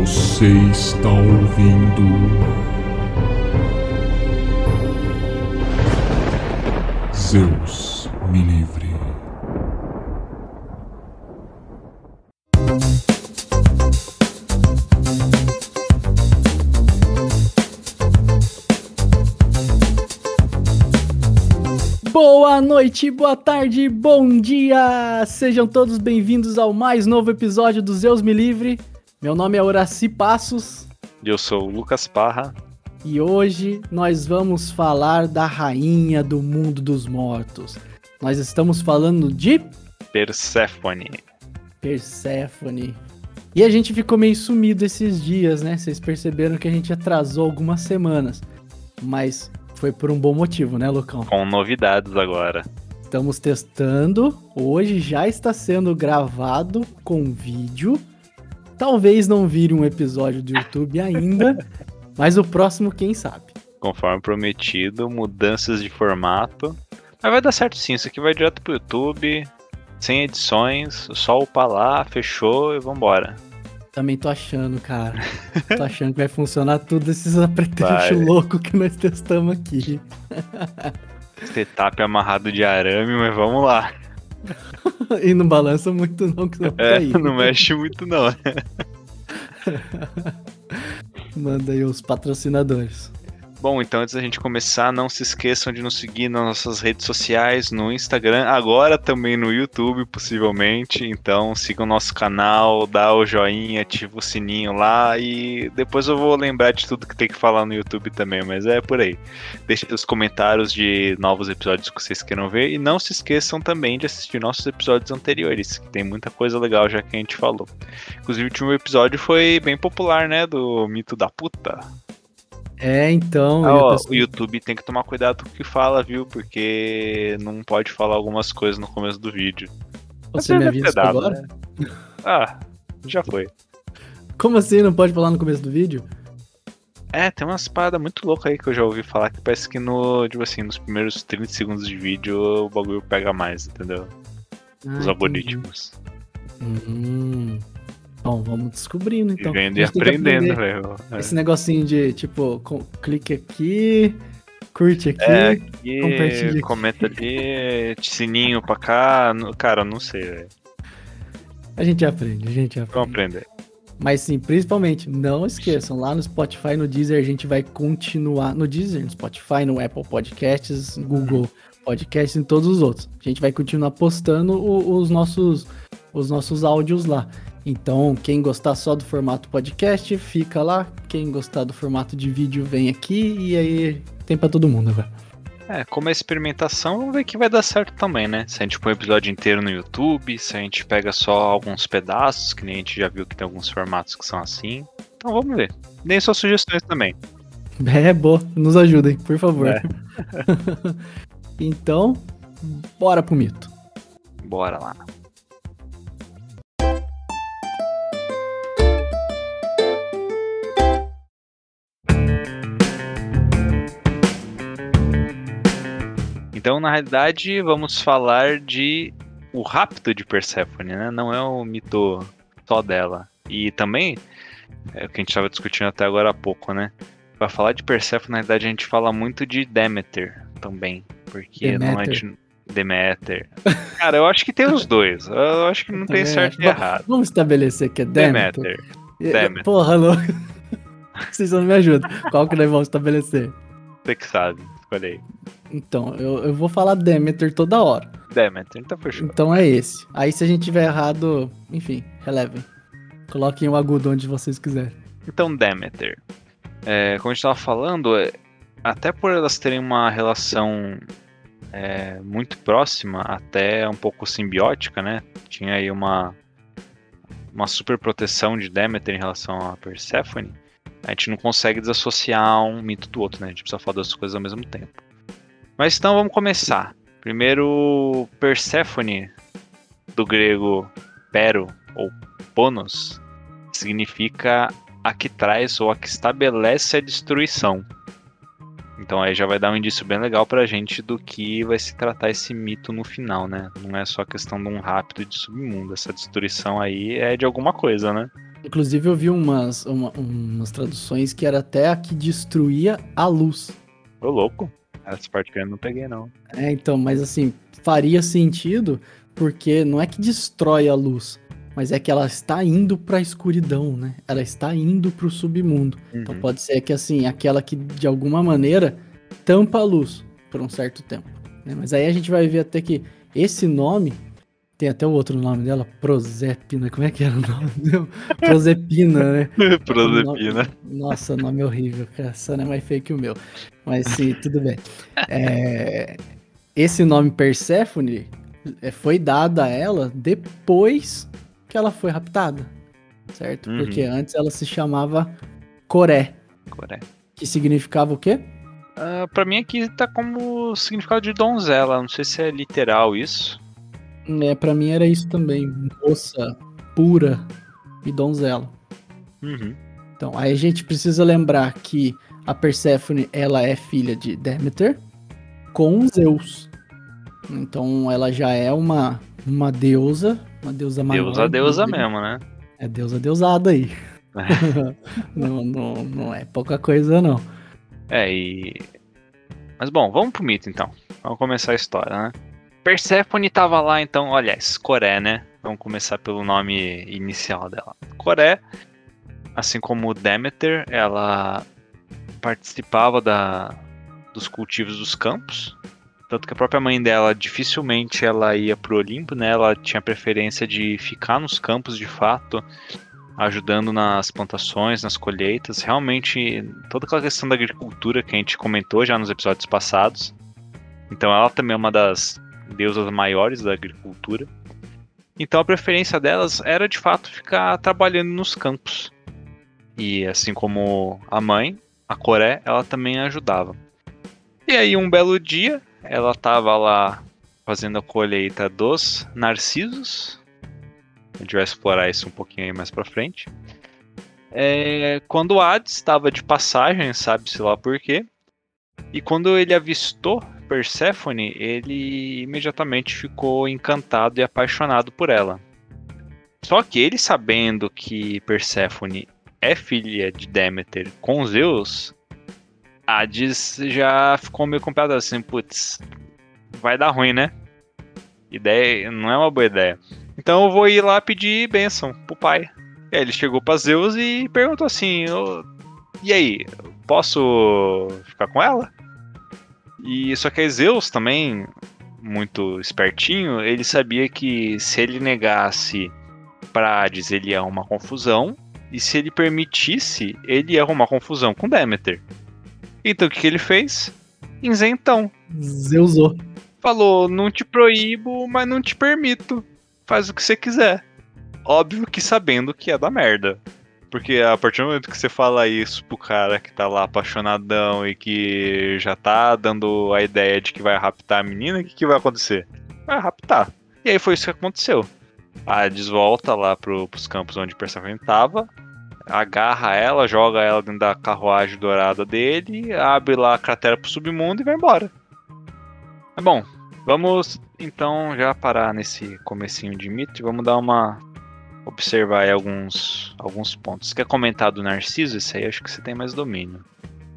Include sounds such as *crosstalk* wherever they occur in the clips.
Você está ouvindo. Zeus me livre. Boa noite, boa tarde, bom dia! Sejam todos bem-vindos ao mais novo episódio do Zeus Me Livre. Meu nome é Horaci Passos Eu sou o Lucas Parra. e hoje nós vamos falar da rainha do mundo dos mortos. Nós estamos falando de Perséfone. Perséfone. E a gente ficou meio sumido esses dias, né? Vocês perceberam que a gente atrasou algumas semanas. Mas foi por um bom motivo, né, Lucão? Com novidades agora. Estamos testando. Hoje já está sendo gravado com vídeo. Talvez não vire um episódio do YouTube ainda, *laughs* mas o próximo, quem sabe. Conforme prometido, mudanças de formato. Mas vai dar certo sim, isso aqui vai direto pro YouTube, sem edições, só upar lá, fechou e vambora. Também tô achando, cara. *laughs* Tô achando que vai funcionar tudo esses apetrechos loucos que nós testamos aqui. Setup amarrado de arame, mas vamos lá. *laughs* E não balança muito não, que não É, cair. não mexe muito não. *laughs* Manda aí os patrocinadores. Bom, então antes da gente começar, não se esqueçam de nos seguir nas nossas redes sociais, no Instagram, agora também no YouTube, possivelmente. Então sigam o nosso canal, dá o joinha, ativa o sininho lá e depois eu vou lembrar de tudo que tem que falar no YouTube também, mas é por aí. Deixem os comentários de novos episódios que vocês queiram ver e não se esqueçam também de assistir nossos episódios anteriores, que tem muita coisa legal já que a gente falou. Inclusive o último episódio foi bem popular, né, do mito da puta. É, então. Ah, ó, pessoa- o YouTube tem que tomar cuidado com o que fala, viu? Porque não pode falar algumas coisas no começo do vídeo. Você me avisa dado, agora? né? Ah, já foi. Como assim? Não pode falar no começo do vídeo? É, tem umas paradas muito loucas aí que eu já ouvi falar que parece que no, tipo assim, nos primeiros 30 segundos de vídeo o bagulho pega mais, entendeu? Ah, Os entendi. algoritmos. Hum. Bom, vamos descobrindo então. Vivendo e aprendendo, velho. É. Esse negocinho de, tipo, com- clique aqui, curte aqui. É, compartilha aqui, aqui. comenta ali, sininho pra cá. Cara, não sei, velho. A gente aprende, a gente aprende. Vamos aprender. Mas sim, principalmente, não esqueçam, lá no Spotify, no Deezer, a gente vai continuar. No Deezer, no Spotify, no Apple Podcasts, Google Podcasts e em todos os outros. A gente vai continuar postando o- os nossos os nossos áudios lá. Então, quem gostar só do formato podcast, fica lá. Quem gostar do formato de vídeo, vem aqui. E aí tem pra todo mundo agora. É, como é experimentação, vamos ver que vai dar certo também, né? Se a gente põe o episódio inteiro no YouTube, se a gente pega só alguns pedaços, que nem a gente já viu que tem alguns formatos que são assim. Então vamos ver. Deem suas sugestões também. *laughs* É, boa. Nos ajudem, por favor. É. *laughs* então, bora pro mito. Bora lá. Então, na realidade, vamos falar de o rapto de Persephone, né? Não é o mito só dela. E também, é o que a gente estava discutindo até agora há pouco, né? Pra falar de Persephone, na realidade, a gente fala muito de Demeter também. Porque não é de Demeter. Cara, eu acho que tem os dois. Eu acho que não tem É, certo e errado. Vamos estabelecer que é Demeter. Demeter. Demeter. Porra, louco. *laughs* Vocês não me ajudam. Qual que nós vamos estabelecer? Você que sabe. Aí. Então, eu, eu vou falar Demeter toda hora. Demeter, então fechou. Então é esse. Aí se a gente tiver errado, enfim, relevem. Coloquem o agudo onde vocês quiserem. Então, Demeter. É, como a gente estava falando, é, até por elas terem uma relação é, muito próxima, até um pouco simbiótica, né? Tinha aí uma, uma super proteção de Demeter em relação a Persephone. A gente não consegue desassociar um mito do outro, né? A gente precisa falar das coisas ao mesmo tempo. Mas então vamos começar. Primeiro, Persephone, do grego pero ou ponos, significa a que traz ou a que estabelece a destruição. Então aí já vai dar um indício bem legal pra gente do que vai se tratar esse mito no final, né? Não é só questão de um rápido de submundo. Essa destruição aí é de alguma coisa, né? Inclusive eu vi umas, uma- umas traduções que era até a que destruía a luz. Ô, louco. Essa parte que eu não peguei, não. É, então, mas assim, faria sentido porque não é que destrói a luz, mas é que ela está indo para a escuridão, né? Ela está indo para o submundo. Então Uhum. pode ser que assim, aquela que de alguma maneira tampa a luz por um certo tempo. né? Mas aí a gente vai ver até que esse nome tem até o outro nome dela, Prosepina. Como é que era o nome? *laughs* dela? Prosepina, né? *laughs* Prosepina. Nossa, nome horrível, cara. Essa não é mais feio que o meu. Mas sim, tudo bem. É, esse nome Persephone é, foi dado a ela depois que ela foi raptada, certo? Uhum. Porque antes ela se chamava Coré, Coré. que significava o quê? Ah, pra mim aqui tá como significado de donzela. Não sei se é literal isso. É, para mim era isso também, moça pura e donzela. Uhum. Então, aí a gente precisa lembrar que a Perséfone, ela é filha de Deméter com Zeus. Então, ela já é uma, uma deusa, uma deusa maior. Deusa, deusa mesmo, né? É deusa deusada aí. *laughs* não, não, não é pouca coisa, não. É, e. Mas bom, vamos pro mito então. Vamos começar a história, né? Persephone tava lá então, olha, Coré, né? Vamos começar pelo nome inicial dela. Coré, assim como Demeter, ela participava da, dos cultivos dos campos. Tanto que a própria mãe dela dificilmente ela ia pro Olimpo, né? Ela tinha preferência de ficar nos campos de fato, ajudando nas plantações, nas colheitas. Realmente, toda aquela questão da agricultura que a gente comentou já nos episódios passados. Então, ela também é uma das deusas maiores da agricultura. Então, a preferência delas era de fato ficar trabalhando nos campos. E assim como a mãe, a Coré, ela também ajudava. E aí, um belo dia, ela estava lá fazendo a colheita dos narcisos. A gente vai explorar isso um pouquinho aí mais pra frente. É, quando Hades estava de passagem, sabe-se lá por quê. E quando ele avistou Perséfone, ele imediatamente ficou encantado e apaixonado por ela. Só que ele sabendo que Perséfone é filha de Deméter com Zeus, Hades já ficou meio comprado assim, putz, vai dar ruim, né? Ideia, não é uma boa ideia. Então eu vou ir lá pedir bênção pro pai. E aí ele chegou pra Zeus e perguntou assim: "Ô, E aí, posso ficar com ela? E só que Zeus também, muito espertinho, ele sabia que se ele negasse pra Hades, ele ia arrumar confusão. E se ele permitisse, ele ia arrumar confusão com Deméter. Então o que, que ele fez? Isentão. Zeusou. Falou: não te proíbo, mas não te permito. Faz o que você quiser. Óbvio que sabendo que é da merda. Porque a partir do momento que você fala isso pro cara que tá lá apaixonadão e que já tá dando a ideia de que vai raptar a menina, o que, que vai acontecer? Vai raptar. E aí foi isso que aconteceu. A Hades volta lá pro, pros campos onde Persephone tava, agarra ela, joga ela dentro da carruagem dourada dele, abre lá a cratera pro submundo e vai embora. É bom, vamos então já parar nesse comecinho de mito e vamos dar uma observar aí alguns alguns pontos. Quer comentar do Narciso? Esse aí acho que você tem mais domínio.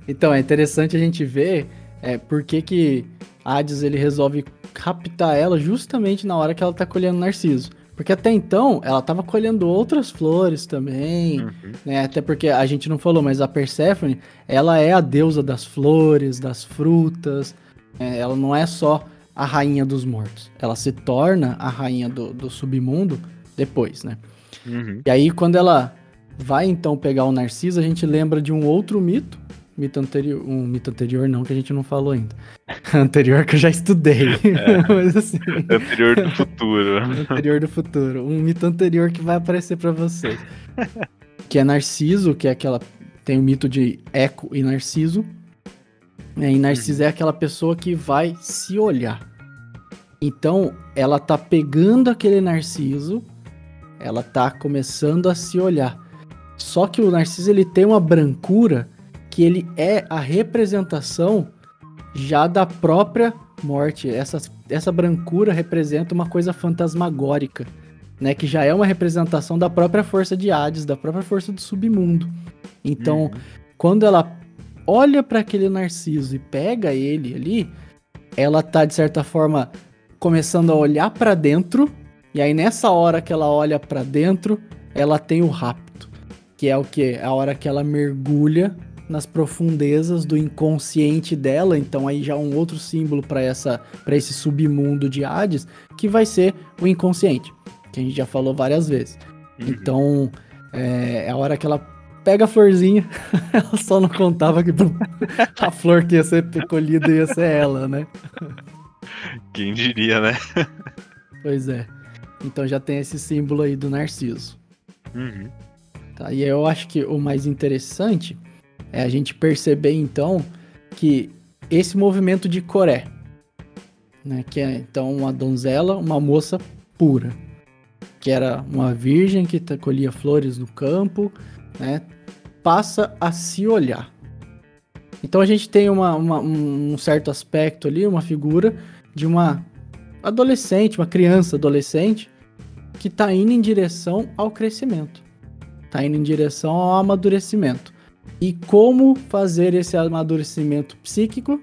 Então, é interessante a gente ver é, por que que Hades ele resolve captar ela justamente na hora que ela tá colhendo narciso. Porque até então, ela tava colhendo outras flores também, Uhum. né? Até porque a gente não falou, mas a Perséfone, ela é a deusa das flores, das frutas. é, ela não é só a rainha dos mortos. Ela se torna a rainha do, do submundo depois, né? Uhum. E aí, quando ela vai então pegar o Narciso, a gente lembra de um outro mito. Mito anterior. Um mito anterior, não, que a gente não falou ainda. *laughs* anterior que eu já estudei. *laughs* Mas assim. Anterior do futuro. *laughs* anterior do futuro. Um mito anterior que vai aparecer pra vocês. que é Narciso, que é aquela. Tem o mito de Eco e Narciso. E Narciso é aquela pessoa que vai se olhar. Então, ela tá pegando aquele Narciso, ela tá começando a se olhar. Só que o Narciso ele tem uma brancura que ele é a representação já da própria morte. Essa, essa brancura representa uma coisa fantasmagórica. né, que já é uma representação da própria força de Hades, da própria força do submundo. Então, uhum. quando ela olha para aquele Narciso e pega ele ali, ela tá de certa forma começando a olhar para dentro, e aí nessa hora que ela olha para dentro, ela tem o rapto, que é o que é a hora que ela mergulha nas profundezas do inconsciente dela, então aí já um outro símbolo para essa para esse submundo de Hades, que vai ser o inconsciente, que a gente já falou várias vezes. Uhum. Então, é, é a hora que ela pega a florzinha, *laughs* ela só não contava que *laughs* a flor que ia ser colhida ia ser ela, né? Quem diria, né? Pois é. Então já tem esse símbolo aí do Narciso. Uhum. Tá, e eu acho que o mais interessante é a gente perceber então que esse movimento de Coré, né, que é então uma donzela, uma moça pura, que era uma virgem que colhia flores no campo, né, passa a se olhar. Então a gente tem uma, uma, um certo aspecto ali, uma figura de uma adolescente, uma criança adolescente, que está indo em direção ao crescimento, está indo em direção ao amadurecimento. E como fazer esse amadurecimento psíquico?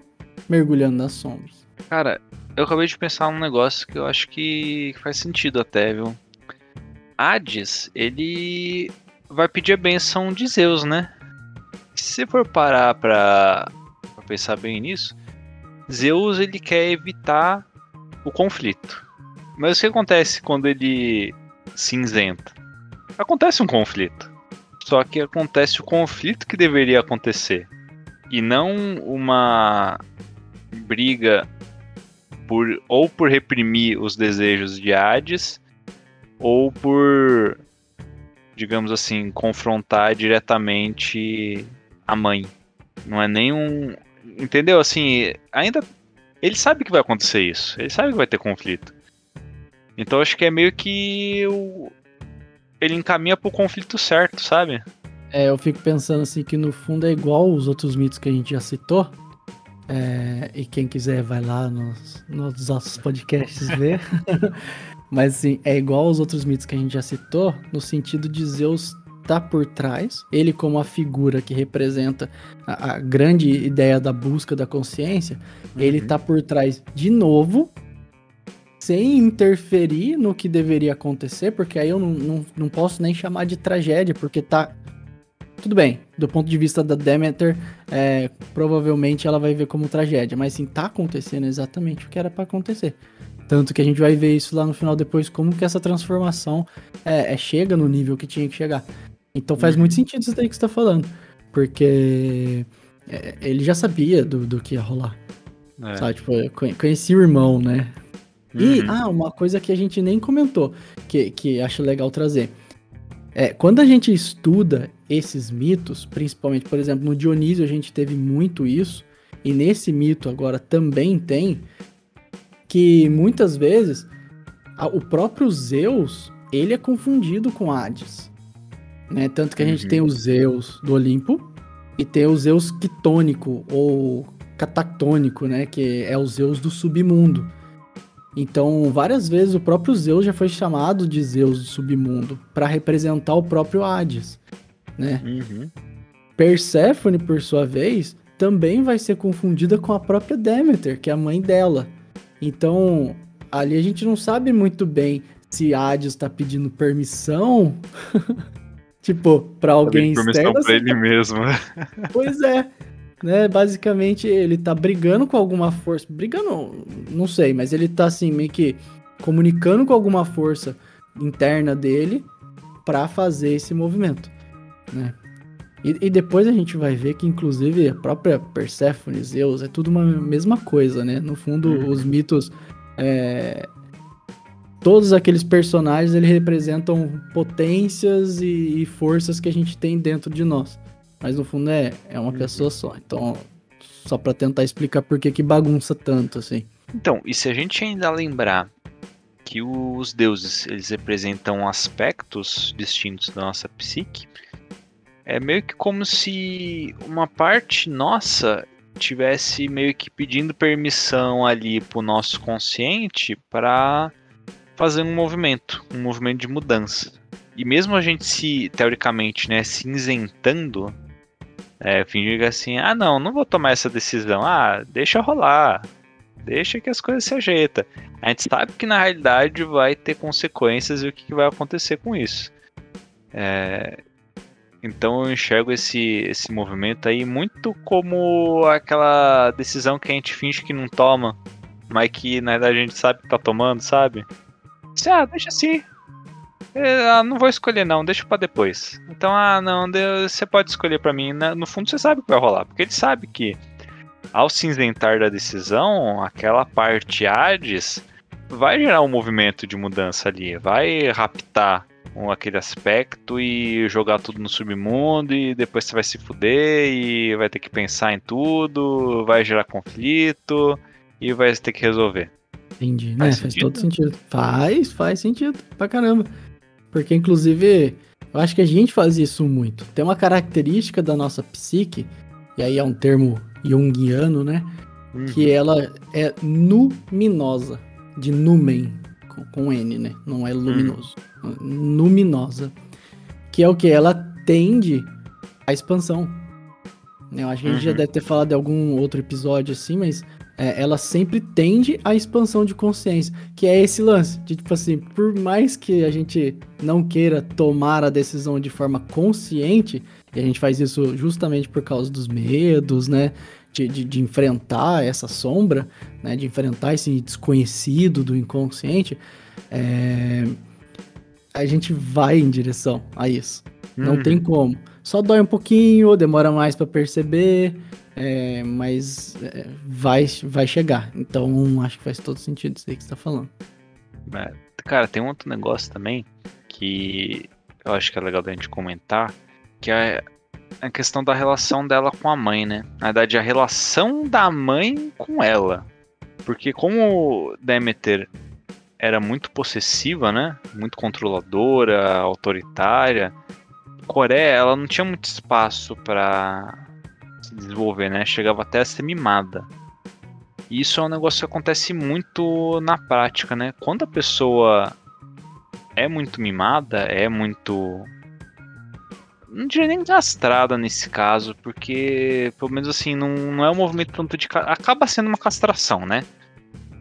Mergulhando nas sombras. Cara, eu acabei de pensar num negócio que eu acho que faz sentido até, viu? Hades, ele vai pedir a benção de Zeus, né? Se for parar pra, pra pensar bem nisso, Zeus ele quer evitar o conflito. Mas o que acontece quando ele cinzenta? Acontece um conflito. Só que acontece o conflito que deveria acontecer. E não uma briga por ou por reprimir os desejos de Hades ou por digamos assim, confrontar diretamente a mãe. Não é nem um. Entendeu? Assim, ainda. Ele sabe que vai acontecer isso. Ele sabe que vai ter conflito. Então acho que é meio que. O... Ele encaminha pro conflito certo, sabe? É, eu fico pensando assim que no fundo é igual os outros mitos que a gente já citou. É, e quem quiser vai lá nos, nos nossos podcasts ver. *laughs* Mas assim, é igual aos outros mitos que a gente já citou, no sentido de Zeus tá por trás, ele como a figura que representa a, a grande ideia da busca da consciência, uhum. ele tá por trás de novo, sem interferir no que deveria acontecer, porque aí eu não, não, não posso nem chamar de tragédia, porque tá. Tudo bem, do ponto de vista da Demeter, é, provavelmente ela vai ver como tragédia, mas sim, tá acontecendo exatamente o que era para acontecer. Tanto que a gente vai ver isso lá no final depois, como que essa transformação é, é chega no nível que tinha que chegar. Então faz uhum. muito sentido isso daí que você tá falando. Porque é, ele já sabia do, do que ia rolar. É. Sabe, tipo, conheci o irmão, né? E, uhum. ah, uma coisa que a gente nem comentou, que, que acho legal trazer. É, quando a gente estuda esses mitos, principalmente, por exemplo, no Dionísio a gente teve muito isso, e nesse mito agora também tem, que muitas vezes a, o próprio Zeus ele é confundido com Hades. Né? Tanto que a gente uhum. tem o Zeus do Olimpo e tem o Zeus quitônico ou catactônico, né? Que é o Zeus do submundo. Então, várias vezes o próprio Zeus já foi chamado de Zeus do submundo para representar o próprio Hades, né? Uhum. Perséfone, por sua vez, também vai ser confundida com a própria Demeter, que é a mãe dela. Então, ali a gente não sabe muito bem se Hades está pedindo permissão, *laughs* tipo, para alguém externo. Permissão para ele mesmo. *laughs* pois é. Né, basicamente ele tá brigando com alguma força, brigando, não sei, mas ele tá assim meio que comunicando com alguma força interna dele para fazer esse movimento, né? E, e, depois a gente vai ver que, inclusive, a própria Persephone, Zeus, é tudo uma mesma coisa, né? No fundo, uhum. os mitos. É... Todos aqueles personagens eles representam potências e, e, forças que a gente tem dentro de nós. Mas no fundo é, é uma pessoa só. Então, só para tentar explicar por que, que bagunça tanto, assim. Então, e se a gente ainda lembrar que os deuses eles representam aspectos distintos da nossa psique, é meio que como se uma parte nossa tivesse meio que pedindo permissão ali pro nosso consciente para fazendo um movimento, um movimento de mudança. E mesmo a gente se, teoricamente, né, cinzentando, é, fingir assim, ah não, não vou tomar essa decisão, ah, deixa rolar, deixa que as coisas se ajeitam. A gente sabe que na realidade vai ter consequências e o que, que vai acontecer com isso. É, então eu enxergo esse, esse movimento aí muito como aquela decisão que a gente finge que não toma, mas que na verdade a gente sabe que tá tomando, sabe? Ah, deixa assim. Ah, não vou escolher não, deixa para depois. Então, ah, não, você pode escolher para mim. No fundo você sabe o que vai rolar, porque ele sabe que ao cinzentar da decisão, aquela parte Hades vai gerar um movimento de mudança ali, vai raptar um, aquele aspecto e jogar tudo no submundo e depois você vai se fuder e vai ter que pensar em tudo, vai gerar conflito e vai ter que resolver. Entendi, faz né? Faz todo sentido. Faz, faz sentido pra caramba. Porque, inclusive, eu acho que a gente faz isso muito. Tem uma característica da nossa psique, e aí é um termo junguiano, né? Uhum. Que ela é luminosa, de numen, com N, né? Não é luminoso. Uhum. Luminosa. Que é o que? Ela tende à expansão. Eu acho que a gente uhum. já deve ter falado de algum outro episódio assim, mas é, ela sempre tende à expansão de consciência, que é esse lance de tipo assim, por mais que a gente não queira tomar a decisão de forma consciente, e a gente faz isso justamente por causa dos medos, né? De, de, de enfrentar essa sombra, né? De enfrentar esse desconhecido do inconsciente, é... a gente vai em direção a isso. Não tem uhum. como. Só dói um pouquinho, demora mais para perceber, é, mas é, vai, vai chegar. Então acho que faz todo sentido isso aí que você tá falando. É, cara, tem um outro negócio também que eu acho que é legal da gente comentar, que é a questão da relação dela com a mãe, né? Na verdade, a relação da mãe com ela. Porque como Demeter era muito possessiva, né? Muito controladora, autoritária, Coreia, ela não tinha muito espaço para se desenvolver, né? Chegava até a ser mimada. E isso é um negócio que acontece muito na prática, né? Quando a pessoa é muito mimada, é muito. Não diria nem castrada nesse caso, porque, pelo menos assim, não, não é um movimento tanto de. Acaba sendo uma castração, né?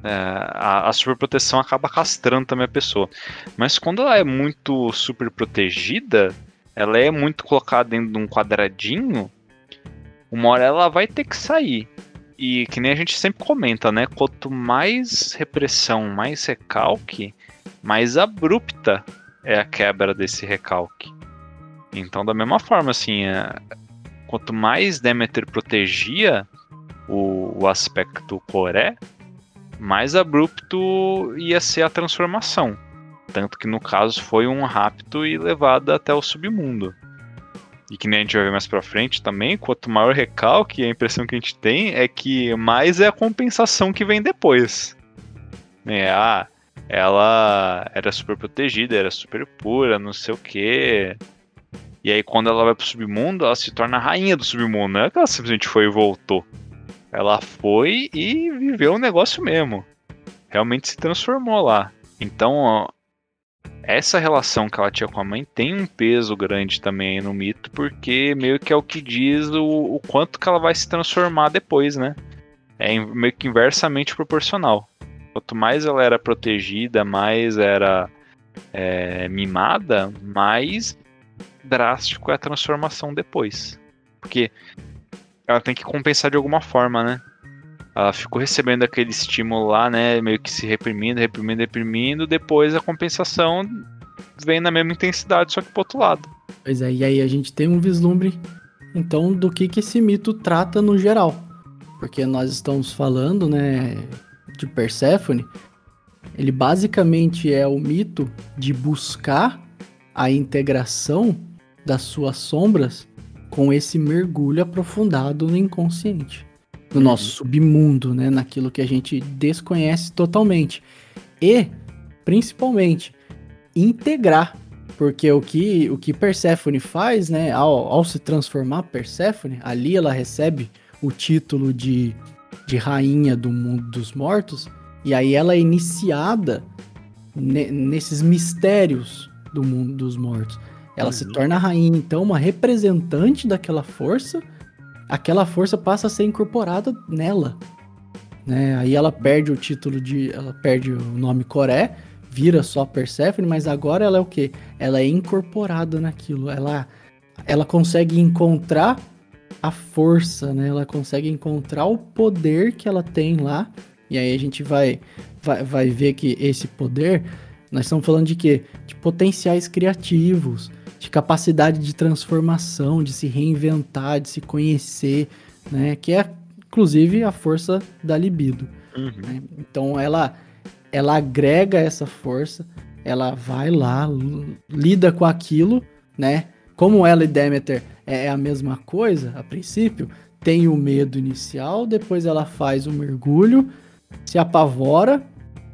É, a, a superproteção acaba castrando também a pessoa. Mas quando ela é muito super protegida, ela é muito colocada dentro de um quadradinho, uma hora ela vai ter que sair. E que nem a gente sempre comenta, né? Quanto mais repressão, mais recalque, mais abrupta é a quebra desse recalque. Então, da mesma forma, assim, é, quanto mais Demeter protegia o, o aspecto Coré, mais abrupto ia ser a transformação. Tanto que no caso foi um rapto e levado até o submundo. E que nem a gente vai ver mais pra frente também, quanto maior recalque, a impressão que a gente tem é que mais é a compensação que vem depois. É, ah, ela era super protegida, era super pura, não sei o que. E aí quando ela vai pro submundo, ela se torna a rainha do submundo. Não é que ela simplesmente foi e voltou. Ela foi e viveu o negócio mesmo. Realmente se transformou lá. Então, essa relação que ela tinha com a mãe tem um peso grande também no mito, porque meio que é o que diz o, o quanto que ela vai se transformar depois, né? É meio que inversamente proporcional. Quanto mais ela era protegida, mais era é, mimada, mais drástico é a transformação depois. Porque ela tem que compensar de alguma forma, né? ela ficou recebendo aquele estímulo lá, né? Meio que se reprimindo, reprimindo, reprimindo. Depois a compensação vem na mesma intensidade, só que pro outro lado. Pois é, e aí a gente tem um vislumbre, então, do que, que esse mito trata no geral. Porque nós estamos falando, né, de Perséfone. Ele basicamente é o mito de buscar a integração das suas sombras com esse mergulho aprofundado no inconsciente no nosso submundo, né? Naquilo que a gente desconhece totalmente. E, principalmente, integrar. Porque o que, o que Persephone faz, né? Ao, ao se transformar Persephone, ali ela recebe o título de, de rainha do mundo dos mortos. E aí ela é iniciada ne- nesses mistérios do mundo dos mortos. Ela se Uhum. torna a rainha, então, uma representante daquela força. Aquela força passa a ser incorporada nela. Né? Aí ela perde o título de. Ela perde o nome Coré, vira só Persephone, mas agora ela é o quê? Ela é incorporada naquilo. Ela, ela consegue encontrar a força, né? Ela consegue encontrar o poder que ela tem lá. E aí a gente vai, vai, vai ver que esse poder, nós estamos falando de quê? De potenciais criativos, de capacidade de transformação, de se reinventar, de se conhecer, né? Que é, inclusive, a força da libido. Uhum. né? Então ela, ela agrega essa força, ela vai lá, lida com aquilo, né? Como ela e Demeter é a mesma coisa, a princípio, tem o medo inicial, depois ela faz o mergulho, se apavora,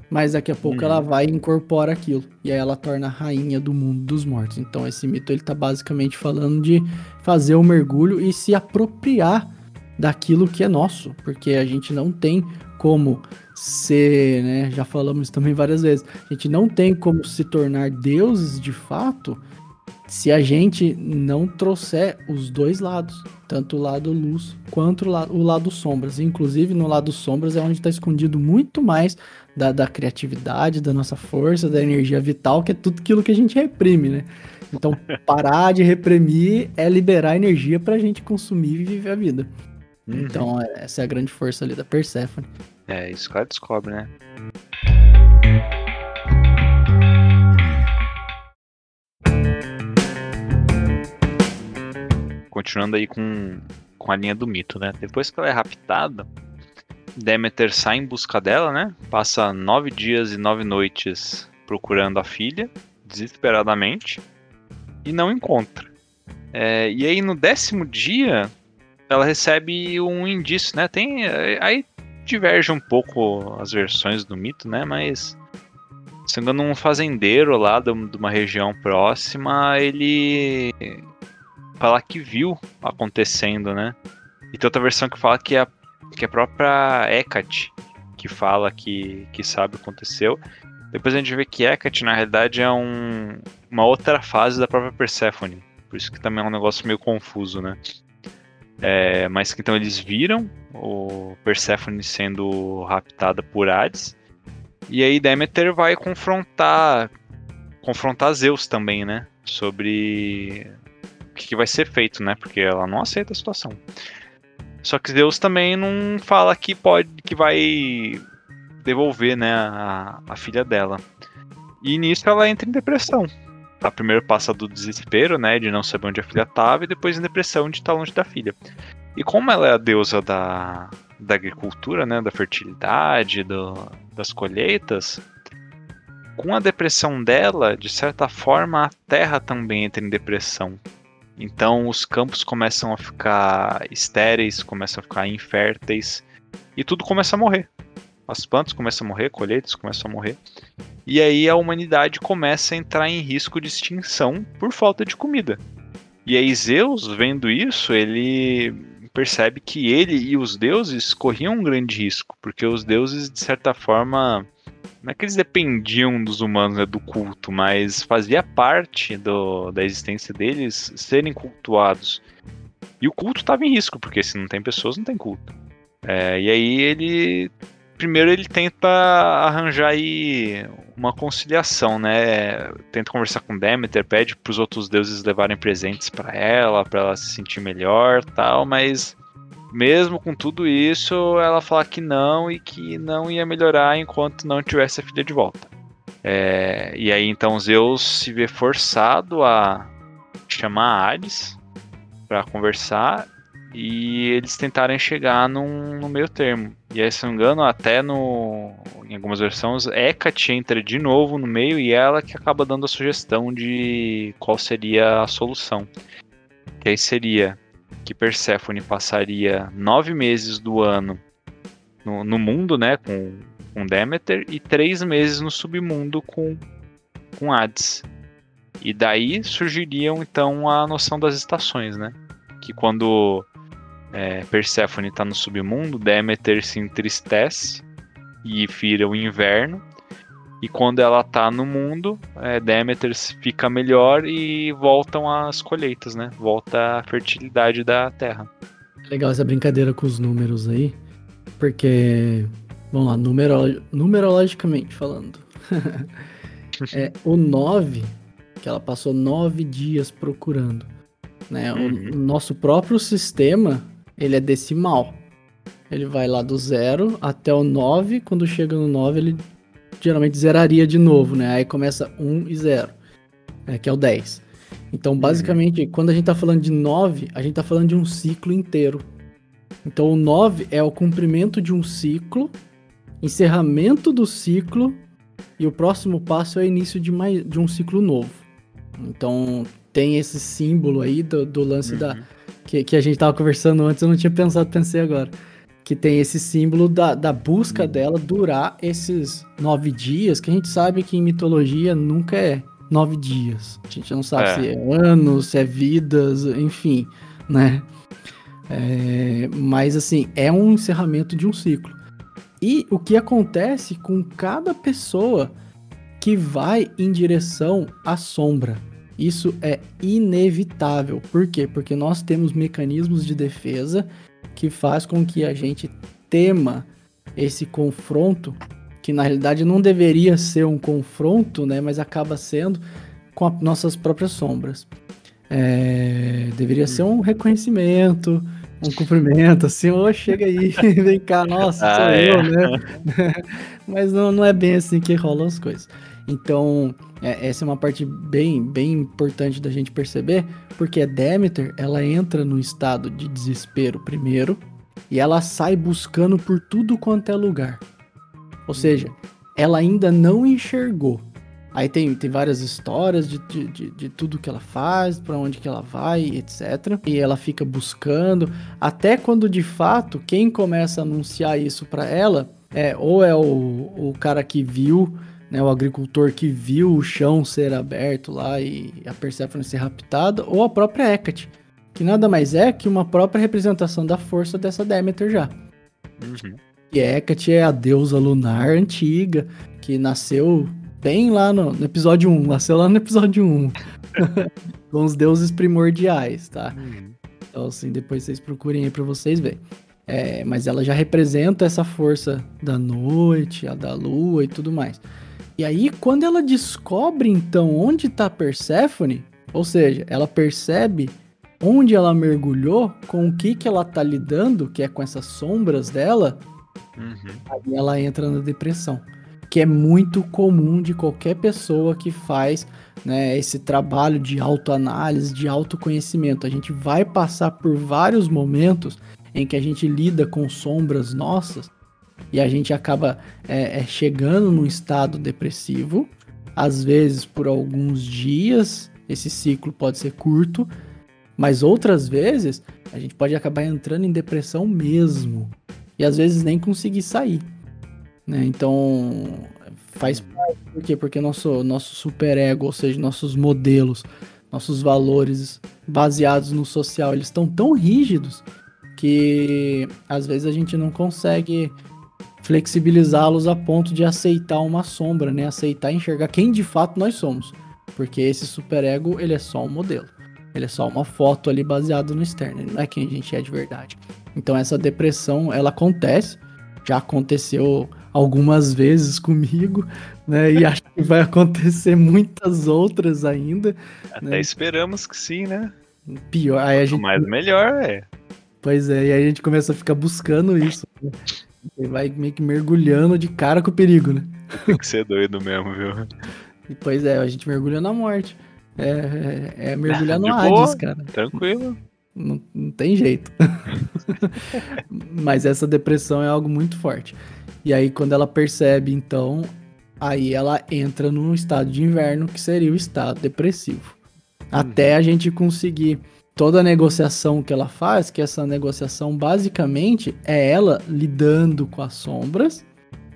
mas daqui a pouco ela vai e incorpora aquilo. E aí ela torna a rainha do mundo dos mortos. Então esse mito ele tá basicamente falando de fazer o mergulho e se apropriar daquilo que é nosso, porque a gente não tem como ser, né? Já falamos também várias vezes. A gente não tem como se tornar deuses de fato se a gente não trouxer os dois lados, tanto o lado luz quanto o lado, o lado sombras. Inclusive, no lado sombras é onde está escondido muito mais da, da criatividade, da nossa força, da energia vital, que é tudo aquilo que a gente reprime, né? Então, *laughs* parar de reprimir é liberar energia para a gente consumir e viver a vida. Uhum. Então, é- essa é a grande força ali da Persephone. É, isso que ela descobre, né? Continuando aí com, com a linha do mito, né? Depois que ela é raptada, Demeter sai em busca dela, né? Passa nove dias e nove noites procurando a filha, desesperadamente, e não encontra. É, e aí no décimo dia, ela recebe um indício, né? Tem aí diverge um pouco as versões do mito, né? Mas se não me engano, um fazendeiro lá de uma região próxima, ele fala que viu acontecendo, né? E tem outra versão que fala que é a, que é a própria Hecate que fala que, que sabe o que aconteceu. Depois a gente vê que Hecate, na realidade, é um, uma outra fase da própria Persephone. Por isso que também é um negócio meio confuso, né? É, mas que então eles viram o Persephone sendo raptada por Hades. E aí Demeter vai confrontar confrontar Zeus também, né? Sobre que, vai ser feito, né? Porque ela não aceita a situação. Só que Zeus também não fala que pode que vai devolver, né, a, a filha dela. E nisso ela entra em depressão. Ela primeiro passa do desespero, né, de não saber onde a filha estava, e depois em depressão de estar longe da filha. E como ela é a deusa da, da agricultura, né, da fertilidade, do, das colheitas, com a depressão dela, de certa forma, a terra também entra em depressão. Então os campos começam a ficar estéreis, começam a ficar inférteis, e tudo começa a morrer. As plantas começam a morrer, colheitas começam a morrer. E aí a humanidade começa a entrar em risco de extinção por falta de comida. E aí Zeus, vendo isso, ele percebe que ele e os deuses corriam um grande risco, porque os deuses, de certa forma, não é que eles dependiam dos humanos, né, do culto, mas fazia parte do, da existência deles serem cultuados. E o culto estava em risco, porque se não tem pessoas, não tem culto. É, e aí ele. Primeiro ele tenta arranjar aí uma conciliação, né? Tenta conversar com Demeter, pede para os outros deuses levarem presentes para ela, para ela se sentir melhor, tal, mas mesmo com tudo isso, ela fala que não e que não ia melhorar enquanto não tivesse a filha de volta. É, e aí então Zeus se vê forçado a chamar Hades para conversar e eles tentarem chegar num, no meio termo. E aí, se não me engano, até no, em algumas versões, Hecate entra de novo no meio e ela que acaba dando a sugestão de qual seria a solução. Que aí seria que Perséfone passaria nove meses do ano no, no mundo, né, com, com Demeter, e três meses no submundo com, com Hades. E daí surgiriam então a noção das estações, né? Que quando é, está no submundo, Demeter se entristece e vira o inverno. E quando ela tá no mundo, é, Demeter fica melhor e voltam as colheitas, né? Volta a fertilidade da terra. Legal essa brincadeira com os números aí, porque, vamos lá, numero, numerologicamente falando, *laughs* é, o 9, que ela passou nove dias procurando, né? Uhum. O nosso próprio sistema, ele é decimal. Ele vai lá do zero até o 9, quando chega no 9 ele geralmente zeraria de novo, né? Aí começa 1 e 0, né? que é o 10. Então, basicamente, quando a gente tá falando de 9, a gente tá falando de um ciclo inteiro. Então, o 9 é o cumprimento de um ciclo, encerramento do ciclo, e o próximo passo é o início de, mais, de um ciclo novo. Então, tem esse símbolo aí do, do lance da. Que, que a gente tava conversando antes, eu não tinha pensado, pensei agora. Que tem esse símbolo da, da busca dela durar esses nove dias, que a gente sabe que em mitologia nunca é nove dias. A gente não sabe É. se é anos, se é vidas, enfim, né? É, mas assim, é um encerramento de um ciclo. E o que acontece com cada pessoa que vai em direção à sombra? Isso é inevitável. Por quê? Porque nós temos mecanismos de defesa que faz com que a gente tema esse confronto, que na realidade não deveria ser um confronto, né? Mas acaba sendo com as nossas próprias sombras. É, deveria ser um reconhecimento, um cumprimento, assim, ô, chega aí, *laughs* vem cá, nossa, sou Ah, é. eu, né? *laughs* Mas não, não é bem assim que rolam as coisas. Então, é, essa é uma parte bem, bem importante da gente perceber, porque a Demeter, ela entra no estado de desespero primeiro, e ela sai buscando por tudo quanto é lugar. Ou seja, ela ainda não enxergou. Aí tem, tem várias histórias de, de, de, de tudo que ela faz, para onde que ela vai, etc. E ela fica buscando, até quando de fato quem começa a anunciar isso para ela é ou é o, o cara que viu, né, o agricultor que viu o chão ser aberto lá e a Persephone ser raptada, ou a própria Hecate, que nada mais é que uma própria representação da força dessa Demeter já. Uhum. E Hecate é a deusa lunar antiga, que nasceu bem lá no, no episódio 1, nasceu lá no episódio 1. *laughs* Com os deuses primordiais, tá? Uhum. Então, assim, depois vocês procurem aí pra vocês verem. É, mas ela já representa essa força da noite, a da lua e tudo mais. E aí, quando ela descobre, então, onde tá Perséfone, ou seja, ela percebe onde ela mergulhou, com o que que ela tá lidando, que é com essas sombras dela, Uhum. aí ela entra na depressão. Que é muito comum de qualquer pessoa que faz né, esse trabalho de autoanálise, de autoconhecimento. A gente vai passar por vários momentos em que a gente lida com sombras nossas e a gente acaba é, é, chegando num estado depressivo, às vezes por alguns dias, esse ciclo pode ser curto, mas outras vezes a gente pode acabar entrando em depressão mesmo e às vezes nem conseguir sair. Né? Então faz parte, por quê? Porque nosso, nosso superego, ou seja, nossos modelos, nossos valores baseados no social, eles estão tão rígidos que às vezes a gente não consegue flexibilizá-los a ponto de aceitar uma sombra, né? Aceitar enxergar quem de fato nós somos. Porque esse superego, ele é só um modelo. Ele é só uma foto ali baseado no externo, ele não é quem a gente é de verdade. Então essa depressão, ela acontece, já aconteceu algumas vezes comigo, né? E acho que vai acontecer muitas outras ainda. Até Né? esperamos que sim, né? Pior, aí a gente Mas melhor é. Pois é, e aí a gente começa a ficar buscando isso. Né? E vai meio que mergulhando de cara com o perigo, né? Tem que ser doido mesmo, viu? E, pois é, a gente mergulha na morte. É, é, é mergulhar *laughs* no De Hades, cara. Tranquilo. Não, não tem jeito. *laughs* Mas essa depressão é algo muito forte. E aí, quando ela percebe, então, aí ela entra num estado de inverno, que seria o estado depressivo. Até a gente conseguir toda a negociação que ela faz, que essa negociação basicamente é ela lidando com as sombras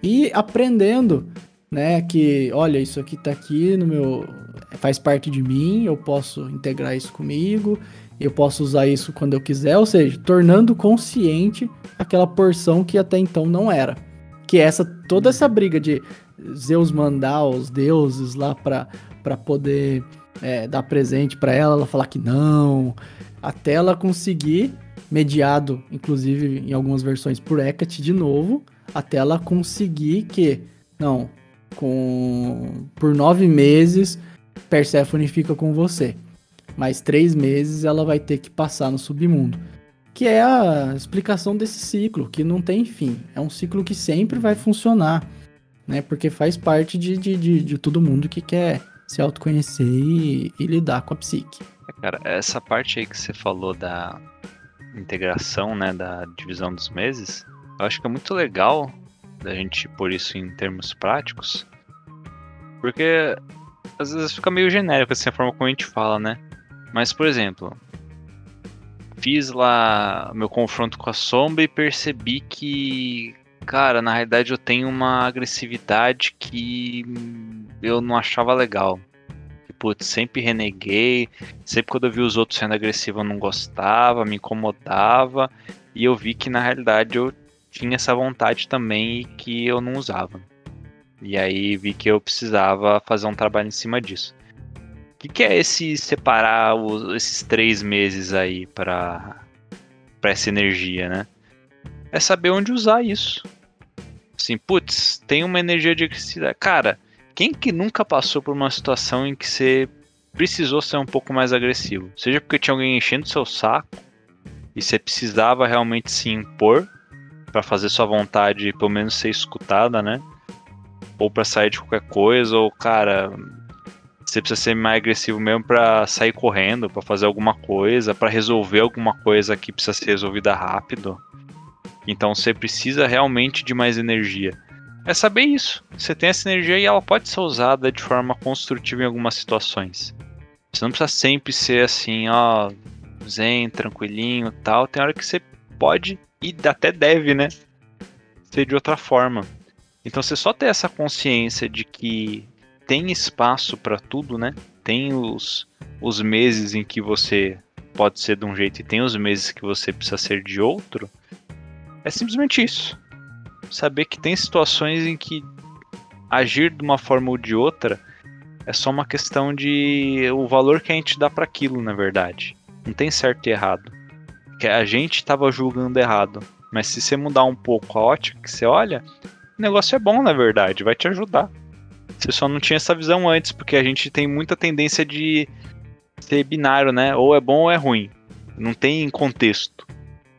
e aprendendo, né, que olha, isso aqui tá aqui no meu faz parte de mim, eu posso integrar isso comigo, eu posso usar isso quando eu quiser, ou seja, tornando consciente aquela porção que até então não era. Que é essa toda essa briga de Zeus mandar os deuses lá pra, pra poder é, dar presente para ela, ela falar que não, até ela conseguir, mediado, inclusive em algumas versões por Hecate de novo, até ela conseguir que, não, com por nove meses Persephone fica com você, mais três meses ela vai ter que passar no submundo. Que é a explicação desse ciclo, que não tem fim. É um ciclo que sempre vai funcionar, né? Porque faz parte de, de, de, de todo mundo que quer se autoconhecer e, e lidar com a psique. É, cara, essa parte aí que você falou da integração, né, da divisão dos meses, eu acho que é muito legal da gente pôr isso em termos práticos, porque às vezes fica meio genérico assim a forma como a gente fala, né? Mas, por exemplo, fiz lá meu confronto com a sombra e percebi que, cara, na realidade eu tenho uma agressividade que eu não achava legal. Putz, sempre reneguei, sempre quando eu vi os outros sendo agressivos eu não gostava, me incomodava, e eu vi que na realidade eu tinha essa vontade também e que eu não usava. E aí vi que eu precisava fazer um trabalho em cima disso. O que, que é esse separar os, esses três meses aí para essa energia, né? É saber onde usar isso. Assim, putz, tem uma energia de agressividade. Cara, quem que nunca passou por uma situação em que você precisou ser um pouco mais agressivo? Seja porque tinha alguém enchendo seu saco e você precisava realmente se impor para fazer sua vontade pelo menos ser escutada, né? Ou para sair de qualquer coisa, ou cara, você precisa ser mais agressivo mesmo para sair correndo, para fazer alguma coisa, para resolver alguma coisa que precisa ser resolvida rápido. Então você precisa realmente de mais energia é saber isso. Você tem essa energia e ela pode ser usada de forma construtiva em algumas situações. Você não precisa sempre ser assim, ó, zen, tranquilinho tal. Tem hora que você pode e até deve, né? Ser de outra forma. Então você só ter essa consciência de que tem espaço para tudo, né? Tem os, os meses em que você pode ser de um jeito e tem os meses que você precisa ser de outro. É simplesmente isso saber que tem situações em que agir de uma forma ou de outra é só uma questão de o valor que a gente dá para aquilo, na verdade. Não tem certo e errado. Que a gente estava julgando errado, mas se você mudar um pouco a ótica que você olha, o negócio é bom, na verdade, vai te ajudar. Você só não tinha essa visão antes, porque a gente tem muita tendência de ser binário, né? Ou é bom ou é ruim. Não tem contexto.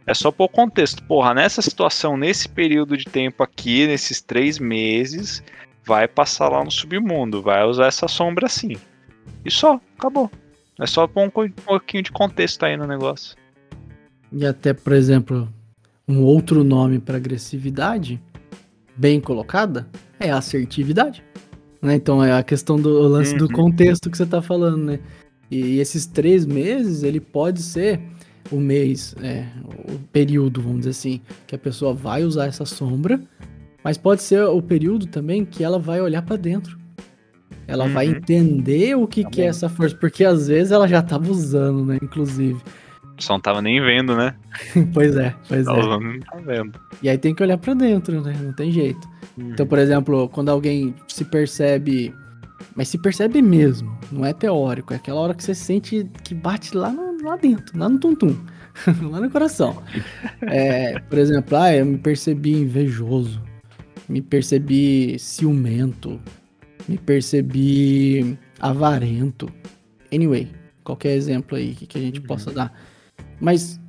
É só por contexto. Porra, nessa situação, nesse período de tempo aqui, nesses três meses, vai passar lá no submundo, vai usar essa sombra assim. E só, acabou. É só pôr um pouquinho de contexto aí no negócio. E até, por exemplo, um outro nome para agressividade, bem colocada, é assertividade. Né? Então é a questão do lance uhum. do contexto que você está falando, né? E esses três meses, ele pode ser o mês, é, o período, vamos dizer assim, que a pessoa vai usar essa sombra, mas pode ser o período também que ela vai olhar para dentro. Ela uhum. vai entender o que, tá que é essa força, porque às vezes ela já tava usando, né, inclusive. Só não tava nem vendo, né? *laughs* pois é, pois tá é. Usando, não tá vendo. E aí tem que olhar para dentro, né? Não tem jeito. Uhum. Então, por exemplo, quando alguém se percebe mas se percebe mesmo, não é teórico, é aquela hora que você sente que bate lá no, lá dentro, lá no tum-tum, *laughs* lá no coração. É, por exemplo, ah, eu me percebi invejoso, me percebi ciumento, me percebi avarento. Anyway, qualquer exemplo aí que, que a gente uhum. possa dar. Mas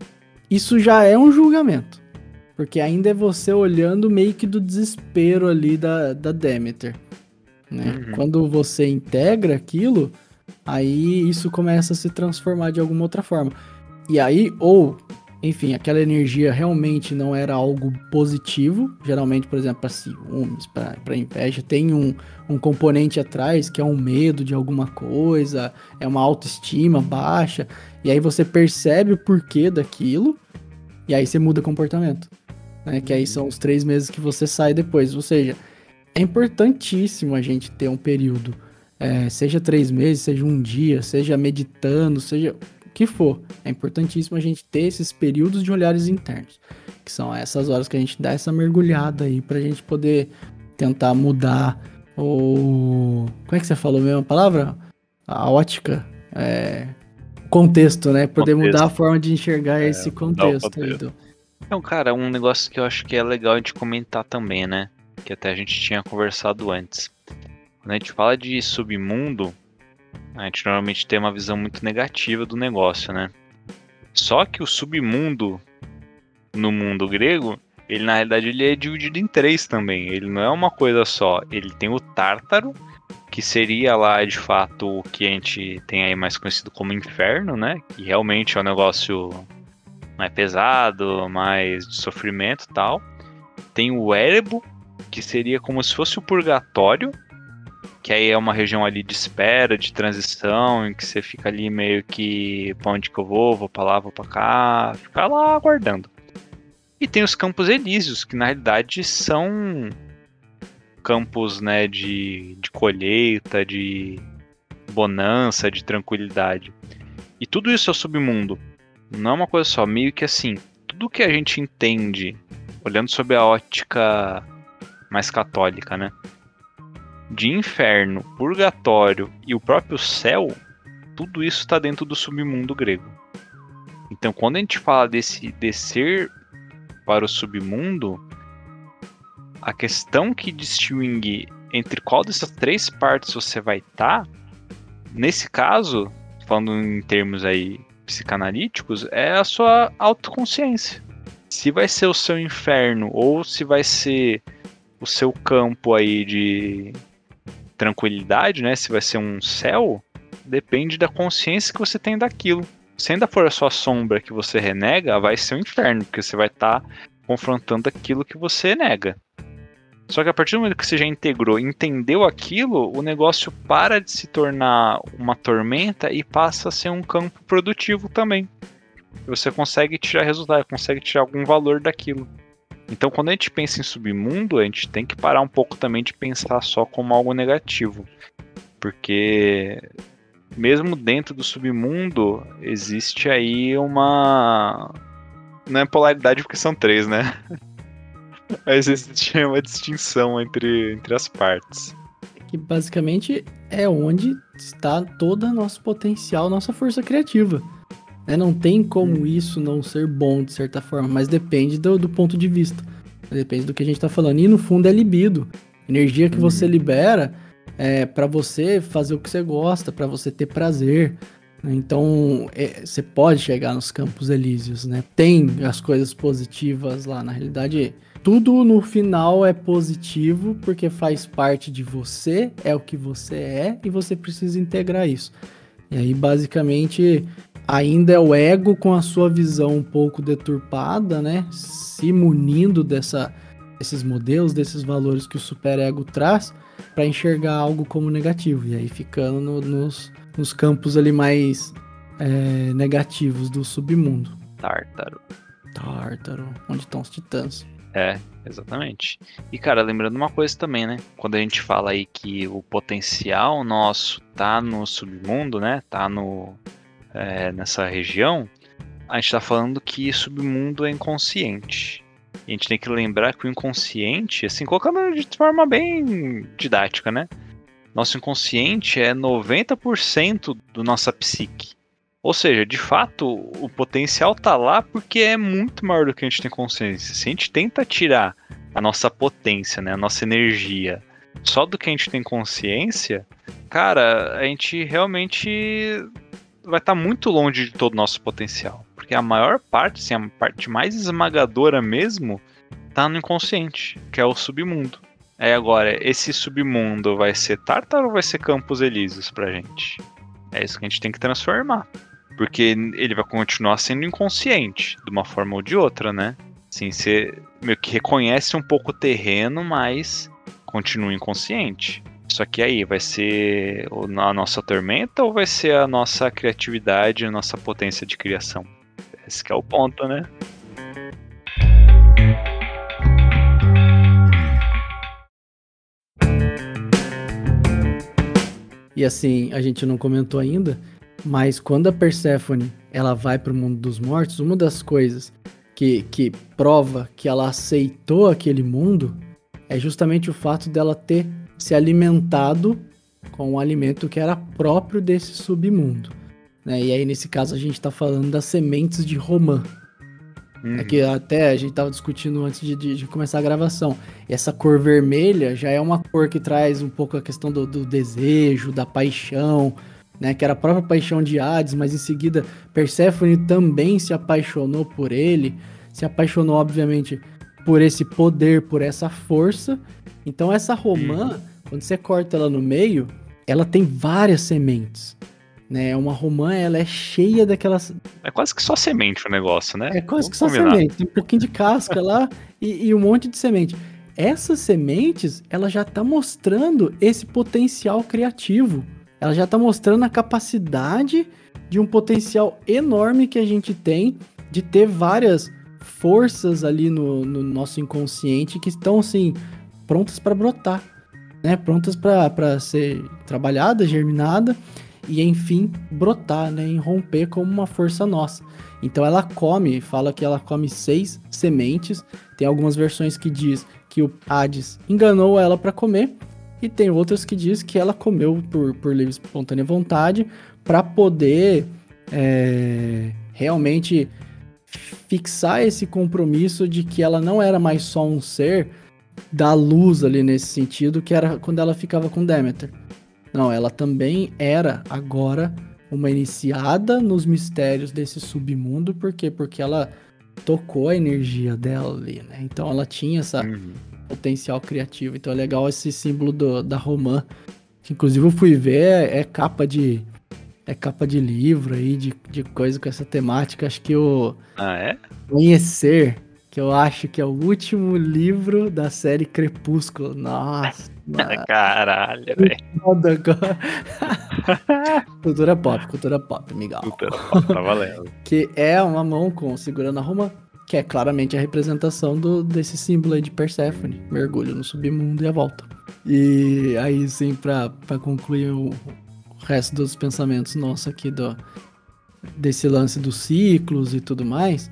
isso já é um julgamento. Porque ainda é você olhando meio que do desespero ali da, da Demeter. Né? Uhum. Quando você integra aquilo, aí isso começa a se transformar de alguma outra forma. E aí, ou, enfim, aquela energia realmente não era algo positivo. Geralmente, por exemplo, para ciúmes, para inveja, tem um, um componente atrás que é um medo de alguma coisa, é uma autoestima baixa. E aí você percebe o porquê daquilo, e aí você muda comportamento. Né? Que aí são os três meses que você sai depois. Ou seja, é importantíssimo a gente ter um período, é, seja três meses, seja um dia, seja meditando, seja o que for. É importantíssimo a gente ter esses períodos de olhares internos, que são essas horas que a gente dá essa mergulhada aí para a gente poder tentar mudar o. Como é que você falou mesmo a palavra? A ótica. É. Contexto, né? Poder Contexto. mudar a forma de enxergar É, esse contexto. Então, cara, um negócio que eu acho que é legal de comentar também, né? Que até a gente tinha conversado antes. Quando a gente fala de submundo, a gente normalmente tem uma visão muito negativa do negócio, né? Só que o submundo no mundo grego, ele na realidade ele é dividido em três também. Ele não é uma coisa só. Ele tem o Tártaro, que seria lá de fato o que a gente tem aí mais conhecido como inferno, né? Que realmente é um negócio mais pesado, mais de sofrimento tal. Tem o Erebo, que seria como se fosse o purgatório, que aí é uma região ali de espera, de transição, em que você fica ali meio que pra onde que eu vou, vou pra lá, vou pra cá, ficar lá aguardando. E tem os campos elíseos, que na realidade são campos né, de, de colheita, de bonança, de tranquilidade. E tudo isso é o submundo. Não é uma coisa só, meio que assim, tudo que a gente entende, olhando sob a ótica mais católica, né? De inferno, purgatório e o próprio céu, tudo isso está dentro do submundo grego. Então, quando a gente fala desse descer para o submundo, a questão que distingue entre qual dessas três partes você vai estar, nesse caso, falando em termos aí psicanalíticos, é a sua autoconsciência. Se vai ser o seu inferno ou se vai ser o seu campo aí de tranquilidade, né? Se vai ser um céu, depende da consciência que você tem daquilo. Se ainda for a sua sombra que você renega, vai ser um inferno, porque você vai estar confrontando aquilo que você nega. Só que a partir do momento que você já integrou, entendeu aquilo, o negócio para de se tornar uma tormenta e passa a ser um campo produtivo também. Você consegue tirar resultado, consegue tirar algum valor daquilo. Então, quando a gente pensa em submundo, a gente tem que parar um pouco também de pensar só como algo negativo. Porque mesmo dentro do submundo existe aí uma não é polaridade porque são três, né? *laughs* Mas existe uma distinção entre, entre as partes. Que basicamente é onde está todo o nosso potencial, nossa força criativa. Né? Não tem como isso não ser bom de certa forma, mas depende do, do ponto de vista. Depende do que a gente está falando. E no fundo é libido. Energia que você libera é para você fazer o que você gosta, para você ter prazer. Então, é, você pode chegar nos campos elíseos, né? Tem as coisas positivas lá. Na realidade, tudo no final é positivo porque faz parte de você, é o que você é e você precisa integrar isso. E aí, basicamente, ainda é o ego com a sua visão um pouco deturpada, né? Se munindo dessa, desses modelos, desses valores que o superego traz para enxergar algo como negativo. E aí ficando no- nos, nos campos ali mais é, negativos do submundo. Tártaro. Tártaro, onde estão os titãs. É, exatamente. E cara, lembrando uma coisa também, né? Quando a gente fala aí que o potencial nosso tá no submundo, né? Tá no é, nessa região, a gente tá falando que submundo é inconsciente. E a gente tem que lembrar que o inconsciente, assim, colocando de forma bem didática, né? Nosso inconsciente é 90% do nossa psique. Ou seja, de fato, o potencial tá lá porque é muito maior do que a gente tem consciência. Se a gente tenta tirar a nossa potência, né, a nossa energia, só do que a gente tem consciência, cara, a gente realmente vai estar muito longe de todo o nosso potencial. Porque a maior parte, assim, a parte mais esmagadora mesmo, tá no inconsciente, que é o submundo. É agora, esse submundo vai ser Tártaro ou vai ser Campos Elíseos pra gente? É isso que a gente tem que transformar. Porque ele vai continuar sendo inconsciente, de uma forma ou de outra, né? Assim, você meio que reconhece um pouco o terreno, mas continua inconsciente. Só que aí, vai ser a nossa tormenta ou vai ser a nossa criatividade, a nossa potência de criação? Esse é o ponto, né? E assim, a gente não comentou ainda, mas quando a Perséfone ela vai para o mundo dos mortos, uma das coisas que, que prova que ela aceitou aquele mundo é justamente o fato dela ter se alimentado com um alimento que era próprio desse submundo. Né? E aí, nesse caso, a gente está falando das sementes de romã. Uhum. É que até a gente estava discutindo antes de, de, de, começar a gravação. Essa cor vermelha já é uma cor que traz um pouco a questão do, do desejo, da paixão, né? Que era a própria paixão de Hades, mas em seguida Perséfone também se apaixonou por ele. Se apaixonou, obviamente, por esse poder, por essa força. Então essa romã, uhum. quando você corta ela no meio, ela tem várias sementes né? Uma romã, ela é cheia daquelas. É quase que só semente o negócio, né? É quase Vamos que só combinar. semente. Tem um pouquinho de casca lá *laughs* e, e, um monte de semente. Essas sementes, ela já tá mostrando esse potencial criativo. Ela já tá mostrando a capacidade de um potencial enorme que a gente tem de ter várias forças ali no, no nosso inconsciente que estão assim prontas para brotar, né? Prontas para ser trabalhada, germinada e enfim brotar, né, romper como uma força nossa. Então ela come, fala que ela come seis sementes. Tem algumas versões que diz que o Hades enganou ela para comer e tem outras que diz que ela comeu por, por livre espontânea vontade para poder é, realmente fixar esse compromisso de que ela não era mais só um ser da luz ali nesse sentido, que era quando ela ficava com Demeter. Não, ela também era agora uma iniciada nos mistérios desse submundo, por quê? Porque ela tocou a energia dela ali, né? Então ela tinha essa uhum. potencial criativo. Então é legal esse símbolo do, da romã, que inclusive eu fui ver, é, capa de é capa de livro aí, de, de coisa com essa temática. Acho que o ah, é? Conhecer que eu acho que é o último livro da série Crepúsculo. Nossa. *laughs* Caralho, velho. *laughs* cultura pop, cultura pop, amigão. Cultura pop, tá valendo. que é uma mão com segurando a Roma, que é claramente a representação do, desse símbolo aí de Persephone, mergulho no submundo e a volta. E aí, sim, pra, pra concluir o, o resto dos pensamentos nossos aqui do, desse lance dos ciclos e tudo mais,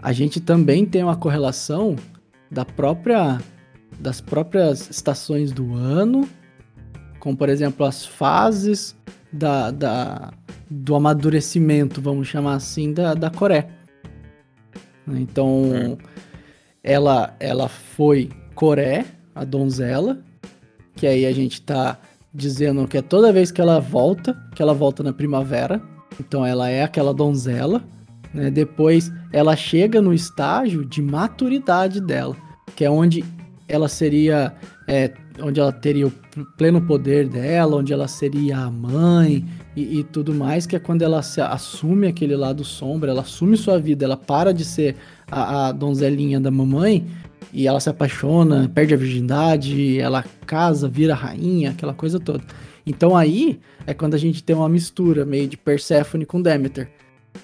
a gente também tem uma correlação da própria das próprias estações do ano, como por exemplo as fases da, da do amadurecimento, vamos chamar assim, da, da Coreia. Então, hum. ela ela foi Coré, a donzela, que aí a gente tá dizendo que é toda vez que ela volta, que ela volta na primavera, então ela é aquela donzela. Né? Depois ela chega no estágio de maturidade dela, que é onde ela seria. É, onde ela teria o pleno poder dela, onde ela seria a mãe e, e, tudo mais, que é quando ela se assume aquele lado sombra, ela assume sua vida, ela para de ser a, a donzelinha da mamãe e ela se apaixona, perde a virgindade, ela casa, vira rainha, aquela coisa toda. Então aí é quando a gente tem uma mistura meio de Perséfone com Demeter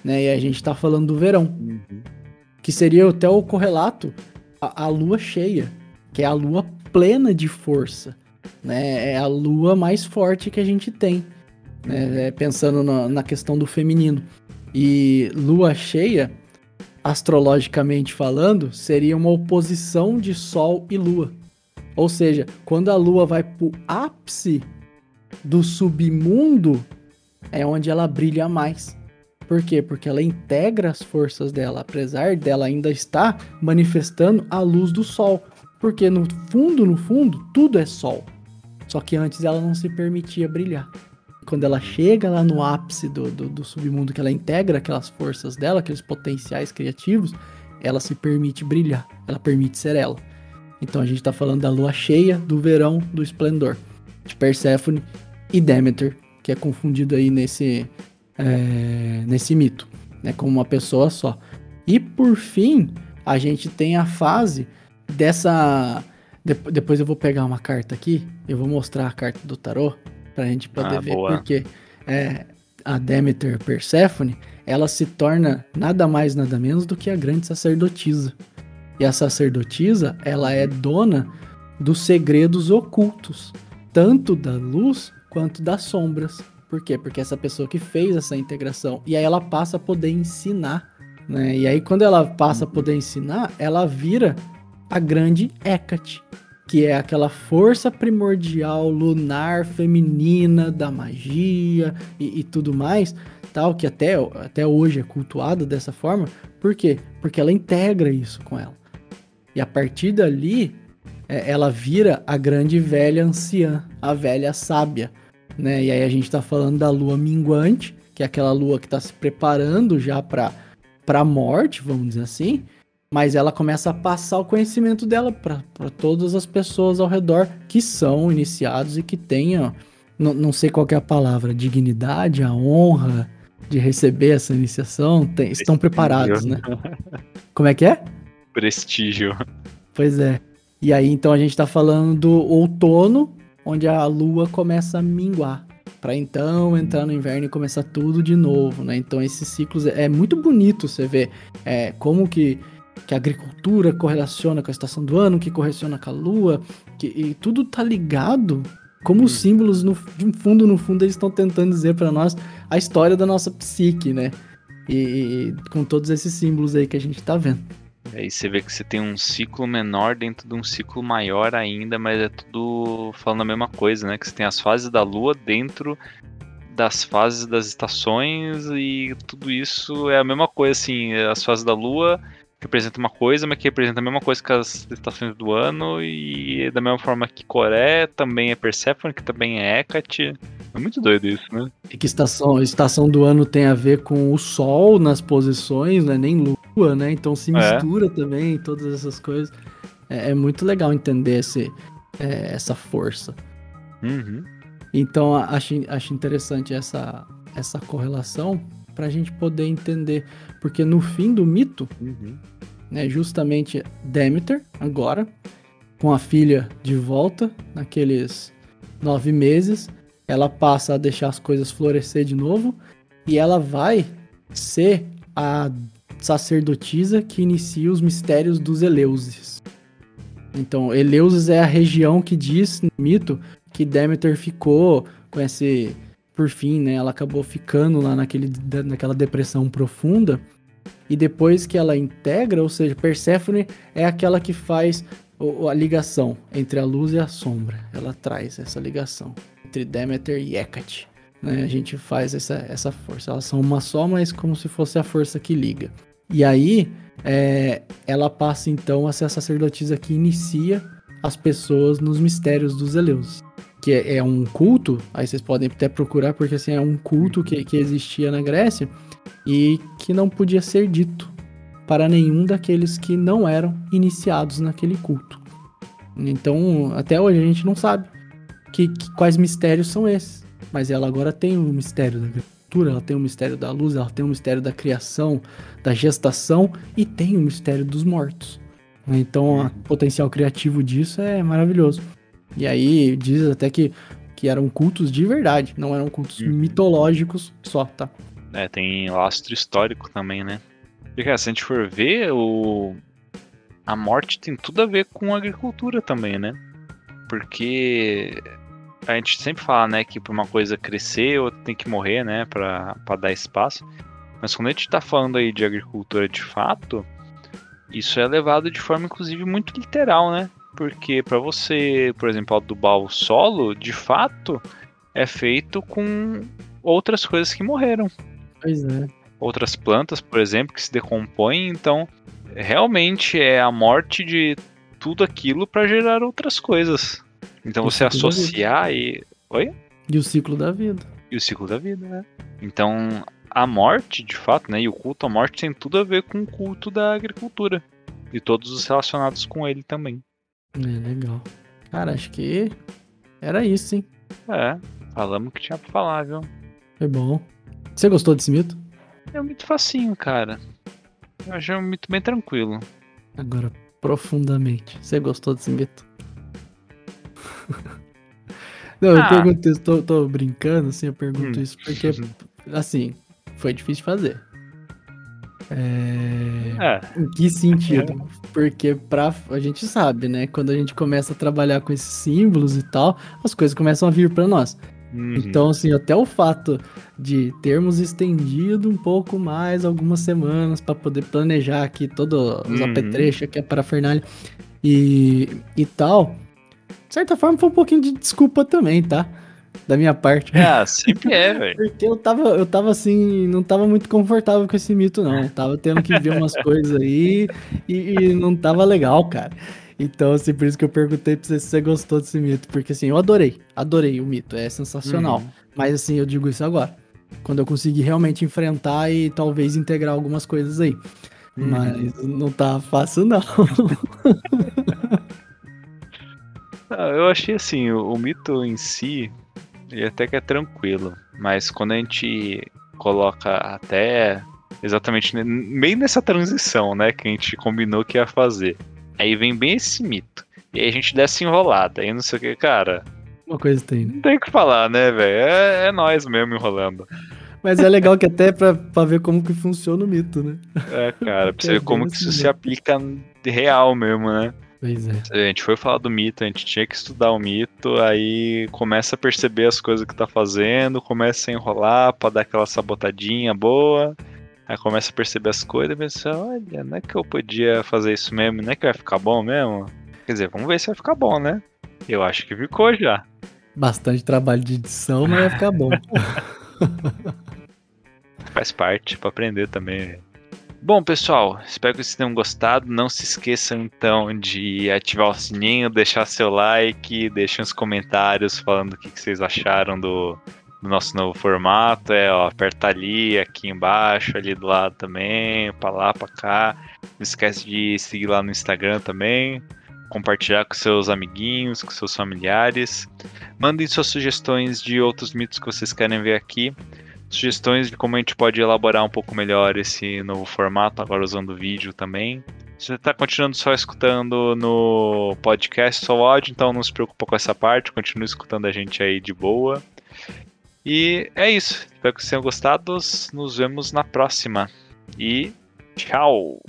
né? E a gente tá falando do verão, uhum. que seria até o correlato a lua cheia, que é a lua plena de força, né? É a lua mais forte que a gente tem, né? É, pensando na, na questão do feminino. E lua cheia, astrologicamente falando, seria uma oposição de Sol e Lua. Ou seja, quando a Lua vai pro ápice do submundo, é onde ela brilha mais. Por quê? Porque ela integra as forças dela, apesar dela ainda estar manifestando a luz do sol. Porque no fundo, no fundo, tudo é sol. Só que antes ela não se permitia brilhar. Quando ela chega lá no ápice do, do, do submundo, que ela integra aquelas forças dela, aqueles potenciais criativos, ela se permite brilhar, ela permite ser ela. Então a gente está falando da lua cheia, do verão, do esplendor, de Perséfone e Demeter, que é confundido aí nesse, é, nesse mito, né, como uma pessoa só. E por fim, a gente tem a fase dessa. De, depois eu vou pegar uma carta aqui, eu vou mostrar a carta do tarô pra gente poder ah, ver, boa. porque é, a Demeter Persephone ela se torna nada mais nada menos do que a grande sacerdotisa. E a sacerdotisa, ela é dona dos segredos ocultos, tanto da luz quanto das sombras. Por quê? Porque essa pessoa que fez essa integração. E aí ela passa a poder ensinar. Né? E aí, quando ela passa a poder ensinar, ela vira a grande Hecate. que é aquela força primordial lunar feminina da magia e, e tudo mais, tal, que até, até hoje é cultuada dessa forma. Por quê? Porque ela integra isso com ela. E a partir dali, é, ela vira a grande velha anciã, a velha sábia, né? E aí a gente tá falando da lua minguante, que é aquela lua que tá se preparando já para para morte, vamos dizer assim, mas ela começa a passar o conhecimento dela para todas as pessoas ao redor que são iniciados e que tenham, não, não sei qual é a palavra, dignidade, a honra de receber essa iniciação, tem, estão preparados, né? Como é que é? Prestígio. Pois é. E aí, então, a gente tá falando do outono, onde a lua começa a minguar. Para então entrar no inverno e começar tudo de novo, né? Então, esses ciclos é muito bonito você ver é, como que, que a agricultura correlaciona com a estação do ano, que correlaciona com a lua, que, e tudo tá ligado. Como os hum. símbolos, no fundo, no fundo, eles estão tentando dizer para nós a história da nossa psique, né? E, e com todos esses símbolos aí que a gente tá vendo. Aí você vê que você tem um ciclo menor dentro de um ciclo maior ainda, mas é tudo falando a mesma coisa, né? Que você tem as fases da Lua dentro das fases das estações e tudo isso é a mesma coisa, assim, as fases da Lua representam uma coisa, mas que representa a mesma coisa que as estações do ano e da mesma forma que Coré também é Persephone, que também é Hecate. É muito doido isso, né? E que estação, estação do ano tem a ver com o Sol nas posições, né? Nem Lua, né? Então se é. mistura é. também todas essas coisas. É, é muito legal entender esse, é, essa força. Uhum. Então acho, acho interessante essa, essa correlação para a gente poder entender. Porque no fim do mito, uhum. né, justamente Demeter, agora, com a filha de volta, naqueles nove meses, ela passa a deixar as coisas florescer de novo e ela vai ser a sacerdotisa que inicia os mistérios dos Eleuses. Então, Eleusis é a região que diz no mito que Demeter ficou com esse. Por fim, né? Ela acabou ficando lá naquele, naquela depressão profunda. E depois que ela integra, ou seja, Perséfone é aquela que faz a ligação entre a luz e a sombra. Ela traz essa ligação entre Demeter e Hecate. Né? A gente faz essa, essa força. Elas são uma só, mas como se fosse a força que liga. E aí, é, ela passa então a ser a sacerdotisa que inicia as pessoas nos mistérios dos Eleus. Que é, é, um culto, aí vocês podem até procurar, porque assim, é um culto que, que existia na Grécia e que não podia ser dito para nenhum daqueles que não eram iniciados naquele culto. Então, até hoje a gente não sabe que, que, quais mistérios são esses. Mas ela agora tem o um mistério da agricultura, ela tem o um mistério da luz, ela tem o um mistério da criação, da gestação e tem o mistério dos mortos. Então, o potencial criativo disso é maravilhoso. E aí, diz até que, que eram cultos de verdade, não eram cultos uhum. mitológicos só, tá? É, tem lastro histórico também, né? Porque se a gente for ver, o... a morte tem tudo a ver com a agricultura também, né? Porque a gente sempre fala, né, que para uma coisa crescer, outra tem que morrer, né, para dar espaço. Mas quando a gente está falando aí de agricultura de fato, isso é levado de forma, inclusive, muito literal, né? Porque para você, por exemplo, adubar o solo, de fato, é feito com outras coisas que morreram. Pois é. Outras plantas, por exemplo, que se decompõem, então realmente é a morte de tudo aquilo para gerar outras coisas. Então você associar e. Oi? E o ciclo da vida. E o ciclo da vida, né? Então, a morte, de fato, né? E o culto à morte tem tudo a ver com o culto da agricultura. E todos os relacionados com ele também. É, legal. Cara, acho que era isso, hein? É, falamos o que tinha pra falar, viu? Foi bom. Você gostou desse mito? É um mito facinho, cara. Eu achei um mito bem tranquilo. Agora, profundamente. Você gostou desse mito? *laughs* Não, ah. eu pergunto isso, tô, tô, brincando, assim, eu pergunto hum. isso porque, assim, foi difícil de fazer. É... é. Em que sentido? É. Porque pra, a gente sabe, né? Quando a gente começa a trabalhar com esses símbolos e tal, as coisas começam a vir para nós. Uhum. Então, assim, até o fato de termos estendido um pouco mais algumas semanas para poder planejar aqui todos os uhum. apetrechos, aqui a parafernália e, e tal, De certa forma, foi um pouquinho de desculpa também, tá? Da minha parte. É, sempre é, *laughs* velho. Porque eu tava, eu tava assim, não tava muito confortável com esse mito, não. Eu tava tendo que ver umas coisas aí e, e, não tava legal, cara. Então, assim, por isso que eu perguntei pra você se você gostou desse mito. Porque, assim, eu adorei, adorei o mito, é sensacional. Uhum. Mas, assim, eu digo isso agora. Quando eu conseguir realmente enfrentar e talvez integrar algumas coisas aí. Uhum. Mas não tá fácil, não. *laughs* Ah, eu achei assim, o, o, mito em si, ele até que é tranquilo. Mas quando a gente coloca até exatamente bem nessa transição, né, que a gente combinou que ia fazer. Aí vem bem esse mito. E aí a gente desce enrolada. Aí não sei o que, cara. Uma coisa tem, né? Não tem o que falar, né, velho? É, é nós mesmo enrolando. Mas é legal que até pra, pra ver como que funciona o mito, né? É, cara, pra você ver *laughs* como que isso se aplica de real mesmo, né? Pois é. A gente foi falar do mito, a gente tinha que estudar o mito, aí começa a perceber as coisas que tá fazendo, começa a enrolar pra dar aquela sabotadinha boa. Aí começa a perceber as coisas e pensa, olha, não é que eu podia fazer isso mesmo, não é que vai ficar bom mesmo? Quer dizer, vamos ver se vai ficar bom, né? Eu acho que ficou já. Bastante trabalho de edição, mas vai ficar bom. *laughs* Faz parte para aprender também. Bom, pessoal, espero que vocês tenham gostado. Não se esqueçam então de ativar o sininho, deixar seu like, deixem os comentários falando o que vocês acharam do, do nosso novo formato. É, ó, aperta ali, aqui embaixo, ali do lado também, para lá, para cá. Não esquece de seguir lá no Instagram também. Compartilhar com seus amiguinhos, com seus familiares. Mandem suas sugestões de outros mitos que vocês querem ver aqui. Sugestões de como a gente pode elaborar um pouco melhor esse novo formato, agora usando vídeo também. Se você está continuando só escutando no podcast, só áudio, então não se preocupa com essa parte, continue escutando a gente aí de boa. E é isso. Espero que vocês tenham gostado. Nos vemos na próxima. E tchau!